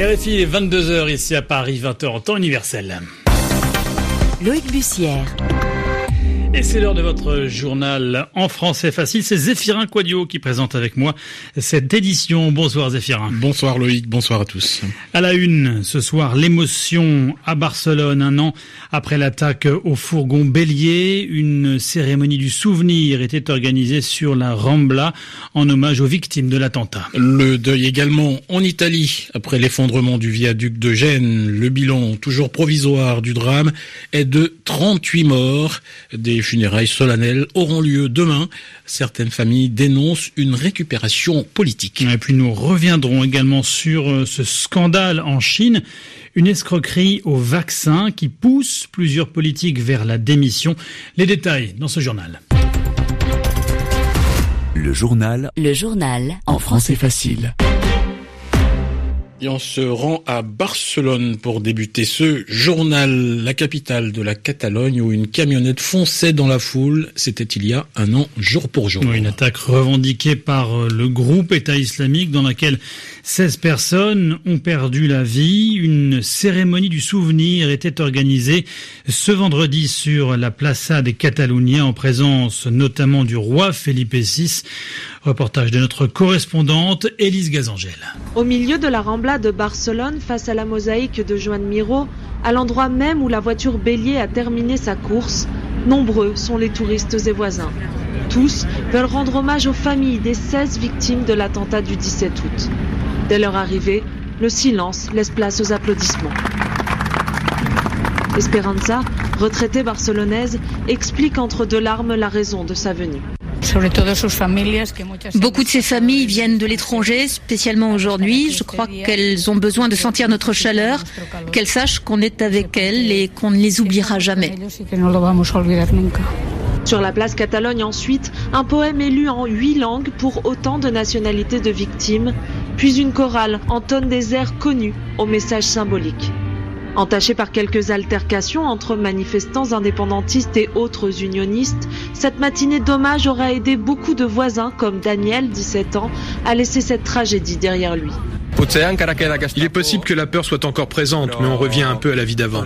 RFI est 22h ici à Paris, 20h en temps universel. Loïc Bussière. Et c'est l'heure de votre journal en français facile. C'est Zéphirin Quadio qui présente avec moi cette édition. Bonsoir Zéphirin. Bonsoir Loïc, bonsoir à tous. À la une, ce soir, l'émotion à Barcelone, un an après l'attaque au fourgon Bélier. Une cérémonie du souvenir était organisée sur la Rambla en hommage aux victimes de l'attentat. Le deuil également en Italie après l'effondrement du viaduc de Gênes. Le bilan toujours provisoire du drame est de 38 morts. Des les funérailles solennelles auront lieu demain. Certaines familles dénoncent une récupération politique. Et puis nous reviendrons également sur euh, ce scandale en Chine, une escroquerie au vaccin qui pousse plusieurs politiques vers la démission. Les détails dans ce journal. Le journal. Le journal. En français facile. Et on se rend à Barcelone pour débuter ce journal, la capitale de la Catalogne, où une camionnette fonçait dans la foule. C'était il y a un an, jour pour jour. une attaque revendiquée par euh, le groupe État islamique dans laquelle 16 personnes ont perdu la vie. Une cérémonie du souvenir était organisée ce vendredi sur la Plaça des Cataloniens en présence notamment du roi Felipe VI. Reportage de notre correspondante Élise Gazangel. Au milieu de la De Barcelone, face à la mosaïque de Joan Miro, à l'endroit même où la voiture bélier a terminé sa course, nombreux sont les touristes et voisins. Tous veulent rendre hommage aux familles des 16 victimes de l'attentat du 17 août. Dès leur arrivée, le silence laisse place aux applaudissements. Esperanza, retraitée barcelonaise, explique entre deux larmes la raison de sa venue. Beaucoup de ces familles viennent de l'étranger, spécialement aujourd'hui. Je crois qu'elles ont besoin de sentir notre chaleur, qu'elles sachent qu'on est avec elles et qu'on ne les oubliera jamais. Sur la place Catalogne ensuite, un poème élu en huit langues pour autant de nationalités de victimes, puis une chorale entonne des airs connus au message symbolique. Entachée par quelques altercations entre manifestants indépendantistes et autres unionistes, cette matinée d'hommage aura aidé beaucoup de voisins comme Daniel, 17 ans, à laisser cette tragédie derrière lui. Il est possible que la peur soit encore présente, mais on revient un peu à la vie d'avant.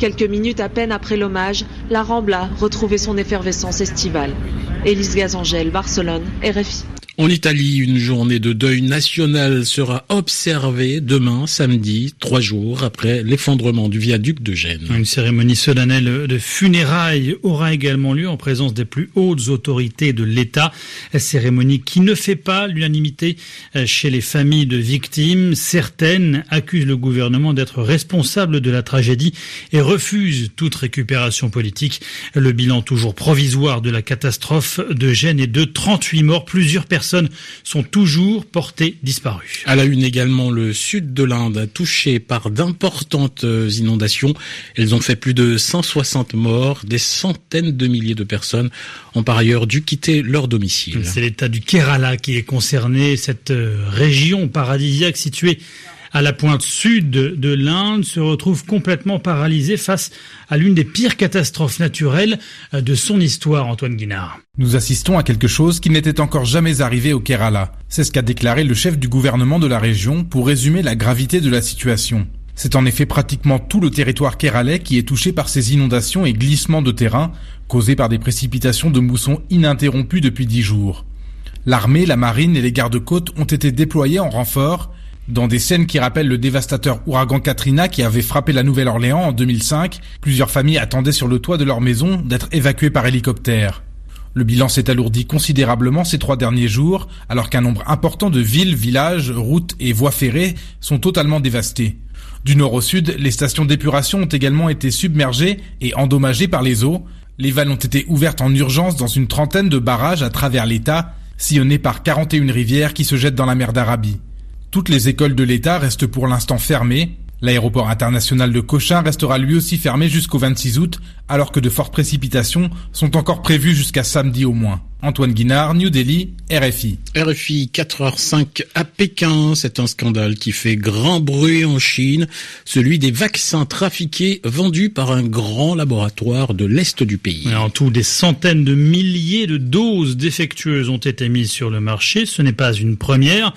Quelques minutes à peine après l'hommage, la Rambla retrouvait son effervescence estivale. Élise Gazangel, Barcelone, RFI. En Italie, une journée de deuil national sera observée demain, samedi, trois jours après l'effondrement du viaduc de Gênes. Une cérémonie solennelle de funérailles aura également lieu en présence des plus hautes autorités de l'État. Cérémonie qui ne fait pas l'unanimité chez les familles de victimes. Certaines accusent le gouvernement d'être responsable de la tragédie et refusent toute récupération politique. Le bilan toujours provisoire de la catastrophe de Gênes est de 38 morts, plusieurs personnes personnes sont toujours portées disparues. À la une également, le sud de l'Inde, touché par d'importantes euh, inondations. Elles ont fait plus de 160 morts. Des centaines de milliers de personnes ont par ailleurs dû quitter leur domicile. C'est l'état du Kerala qui est concerné. Cette euh, région paradisiaque située à la pointe sud de l'Inde se retrouve complètement paralysée face à l'une des pires catastrophes naturelles euh, de son histoire, Antoine Guinard. Nous assistons à quelque chose qui n'était encore jamais arrivé au Kerala. C'est ce qu'a déclaré le chef du gouvernement de la région pour résumer la gravité de la situation. C'est en effet pratiquement tout le territoire kéralais qui est touché par ces inondations et glissements de terrain causés par des précipitations de mousson ininterrompues depuis dix jours. L'armée, la marine et les gardes-côtes ont été déployés en renfort dans des scènes qui rappellent le dévastateur ouragan Katrina qui avait frappé la Nouvelle-Orléans en 2005, plusieurs familles attendaient sur le toit de leur maison d'être évacuées par hélicoptère. Le bilan s'est alourdi considérablement ces trois derniers jours, alors qu'un nombre important de villes, villages, routes et voies ferrées sont totalement dévastées. Du nord au sud, les stations d'épuration ont également été submergées et endommagées par les eaux. Les vannes ont été ouvertes en urgence dans une trentaine de barrages à travers l'État, sillonnés par 41 rivières qui se jettent dans la mer d'Arabie. Toutes les écoles de l'État restent pour l'instant fermées. L'aéroport international de Cochin restera lui aussi fermé jusqu'au 26 août, alors que de fortes précipitations sont encore prévues jusqu'à samedi au moins. Antoine Guinard, New Delhi, RFI. RFI 4h05 à Pékin, c'est un scandale qui fait grand bruit en Chine, celui des vaccins trafiqués vendus par un grand laboratoire de l'Est du pays. En tout, des centaines de milliers de doses défectueuses ont été mises sur le marché, ce n'est pas une première.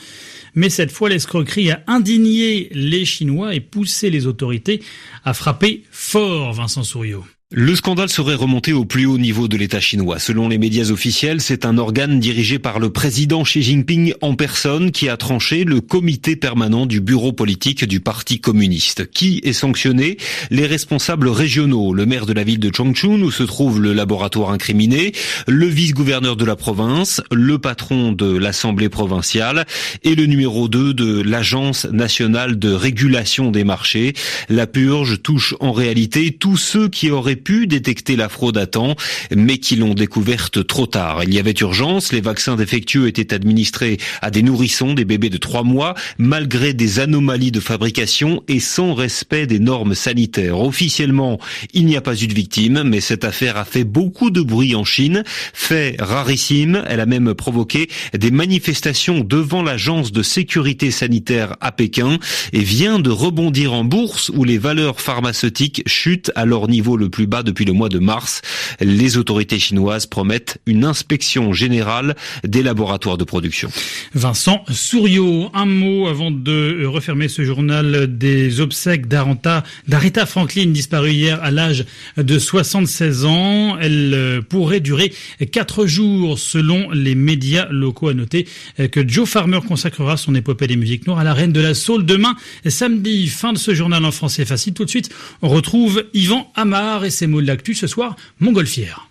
Mais cette fois l'escroquerie a indigné les Chinois et poussé les autorités à frapper fort Vincent Souriau. Le scandale serait remonté au plus haut niveau de l'État chinois. Selon les médias officiels, c'est un organe dirigé par le président Xi Jinping en personne qui a tranché le comité permanent du bureau politique du Parti communiste. Qui est sanctionné? Les responsables régionaux, le maire de la ville de Chongchun où se trouve le laboratoire incriminé, le vice-gouverneur de la province, le patron de l'Assemblée provinciale et le numéro 2 de l'Agence nationale de régulation des marchés. La purge touche en réalité tous ceux qui auraient pu détecter la fraude à temps, mais qui l'ont découverte trop tard. Il y avait urgence, les vaccins défectueux étaient administrés à des nourrissons, des bébés de trois mois, malgré des anomalies de fabrication et sans respect des normes sanitaires. Officiellement, il n'y a pas eu de victime, mais cette affaire a fait beaucoup de bruit en Chine. Fait rarissime, elle a même provoqué des manifestations devant l'agence de sécurité sanitaire à Pékin et vient de rebondir en bourse où les valeurs pharmaceutiques chutent à leur niveau le plus bas depuis le mois de mars. Les autorités chinoises promettent une inspection générale des laboratoires de production. Vincent Souriau, un mot avant de refermer ce journal des obsèques d'Aretha Franklin, disparue hier à l'âge de 76 ans. Elle euh, pourrait durer quatre jours selon les médias locaux. À noter que Joe Farmer consacrera son épopée des musiques noires à la reine de la soul demain, samedi. Fin de ce journal en français facile. Tout de suite, on retrouve Yvan Amar et ses mots de l'actu ce soir, montgolfière.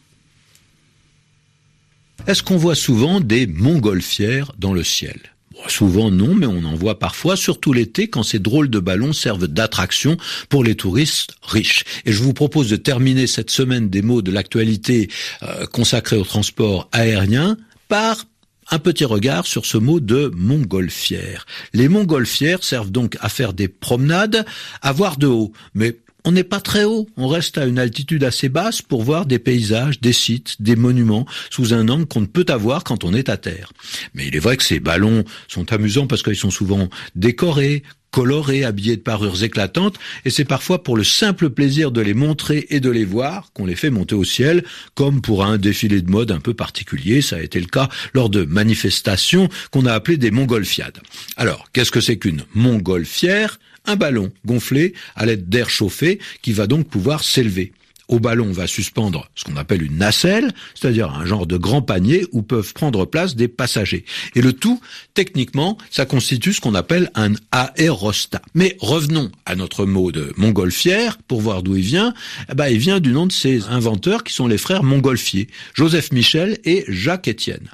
Est-ce qu'on voit souvent des montgolfières dans le ciel? Souvent non, mais on en voit parfois, surtout l'été, quand ces drôles de ballons servent d'attraction pour les touristes riches. Et je vous propose de terminer cette semaine des mots de l'actualité euh, consacrée au transport aérien par un petit regard sur ce mot de montgolfière. Les montgolfières servent donc à faire des promenades, à voir de haut, mais on n'est pas très haut, on reste à une altitude assez basse pour voir des paysages, des sites, des monuments sous un angle qu'on ne peut avoir quand on est à terre. Mais il est vrai que ces ballons sont amusants parce qu'ils sont souvent décorés, colorés, habillés de parures éclatantes, et c'est parfois pour le simple plaisir de les montrer et de les voir qu'on les fait monter au ciel, comme pour un défilé de mode un peu particulier. Ça a été le cas lors de manifestations qu'on a appelées des montgolfiades. Alors, qu'est-ce que c'est qu'une montgolfière un ballon gonflé à l'aide d'air chauffé qui va donc pouvoir s'élever. Au ballon, on va suspendre ce qu'on appelle une nacelle, c'est-à-dire un genre de grand panier où peuvent prendre place des passagers. Et le tout, techniquement, ça constitue ce qu'on appelle un aérostat. Mais revenons à notre mot de montgolfière, pour voir d'où il vient. Eh ben, il vient du nom de ces inventeurs qui sont les frères Montgolfier, Joseph Michel et Jacques Étienne.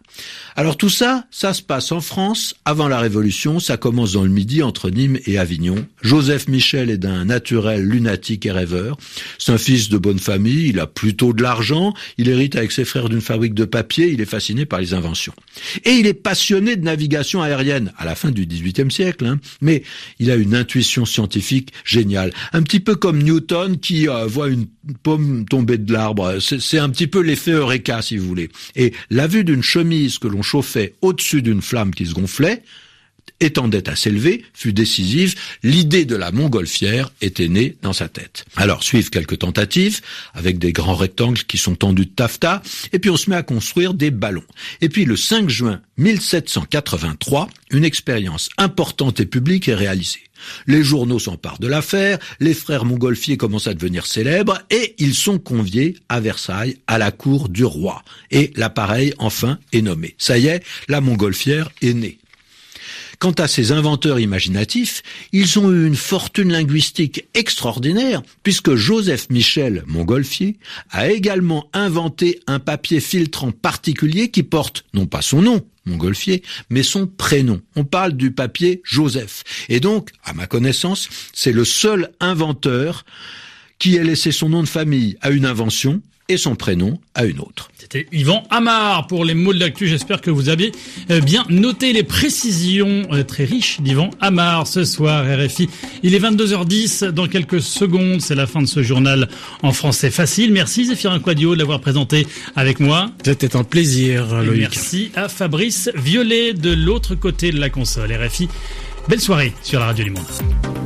Alors tout ça, ça se passe en France avant la Révolution, ça commence dans le Midi entre Nîmes et Avignon. Joseph Michel est d'un naturel lunatique et rêveur. C'est un fils de bonne il a plutôt de l'argent, il hérite avec ses frères d'une fabrique de papier, il est fasciné par les inventions. Et il est passionné de navigation aérienne à la fin du XVIIIe siècle, hein. mais il a une intuition scientifique géniale. Un petit peu comme Newton qui euh, voit une pomme tomber de l'arbre. C'est un petit peu l'effet Eureka, si vous voulez. Et la vue d'une chemise que l'on chauffait au-dessus d'une flamme qui se gonflait, étendait à s'élever, fut décisive. L'idée de la montgolfière était née dans sa tête. Alors suivent quelques tentatives avec des grands rectangles qui sont tendus de taffetas, et puis on se met à construire des ballons. Et puis le 5 juin 1783, une expérience importante et publique est réalisée. Les journaux s'emparent de l'affaire, les frères montgolfiers commencent à devenir célèbres et ils sont conviés à Versailles à la cour du roi. Et l'appareil enfin est nommé. Ça y est, la montgolfière est née. Quant à ces inventeurs imaginatifs, ils ont eu une fortune linguistique extraordinaire, puisque Joseph Michel Montgolfier a également inventé un papier filtrant particulier qui porte non pas son nom, Montgolfier, mais son prénom. On parle du papier Joseph. Et donc, à ma connaissance, c'est le seul inventeur qui ait laissé son nom de famille à une invention et son prénom à une autre. C'était Yvan Amar pour les mots de l'actu. J'espère que vous avez euh, bien noté les précisions euh, très riches d'Yvan Amar ce soir, RFI. Il est 22h10. Dans quelques secondes, c'est la fin de ce journal en français facile. Merci Zéphirin Quadio de l'avoir présenté avec moi. C'était un plaisir, Loïc. merci à Fabrice Violet de l'autre côté de la console, RFI. Belle soirée sur la Radio du Monde.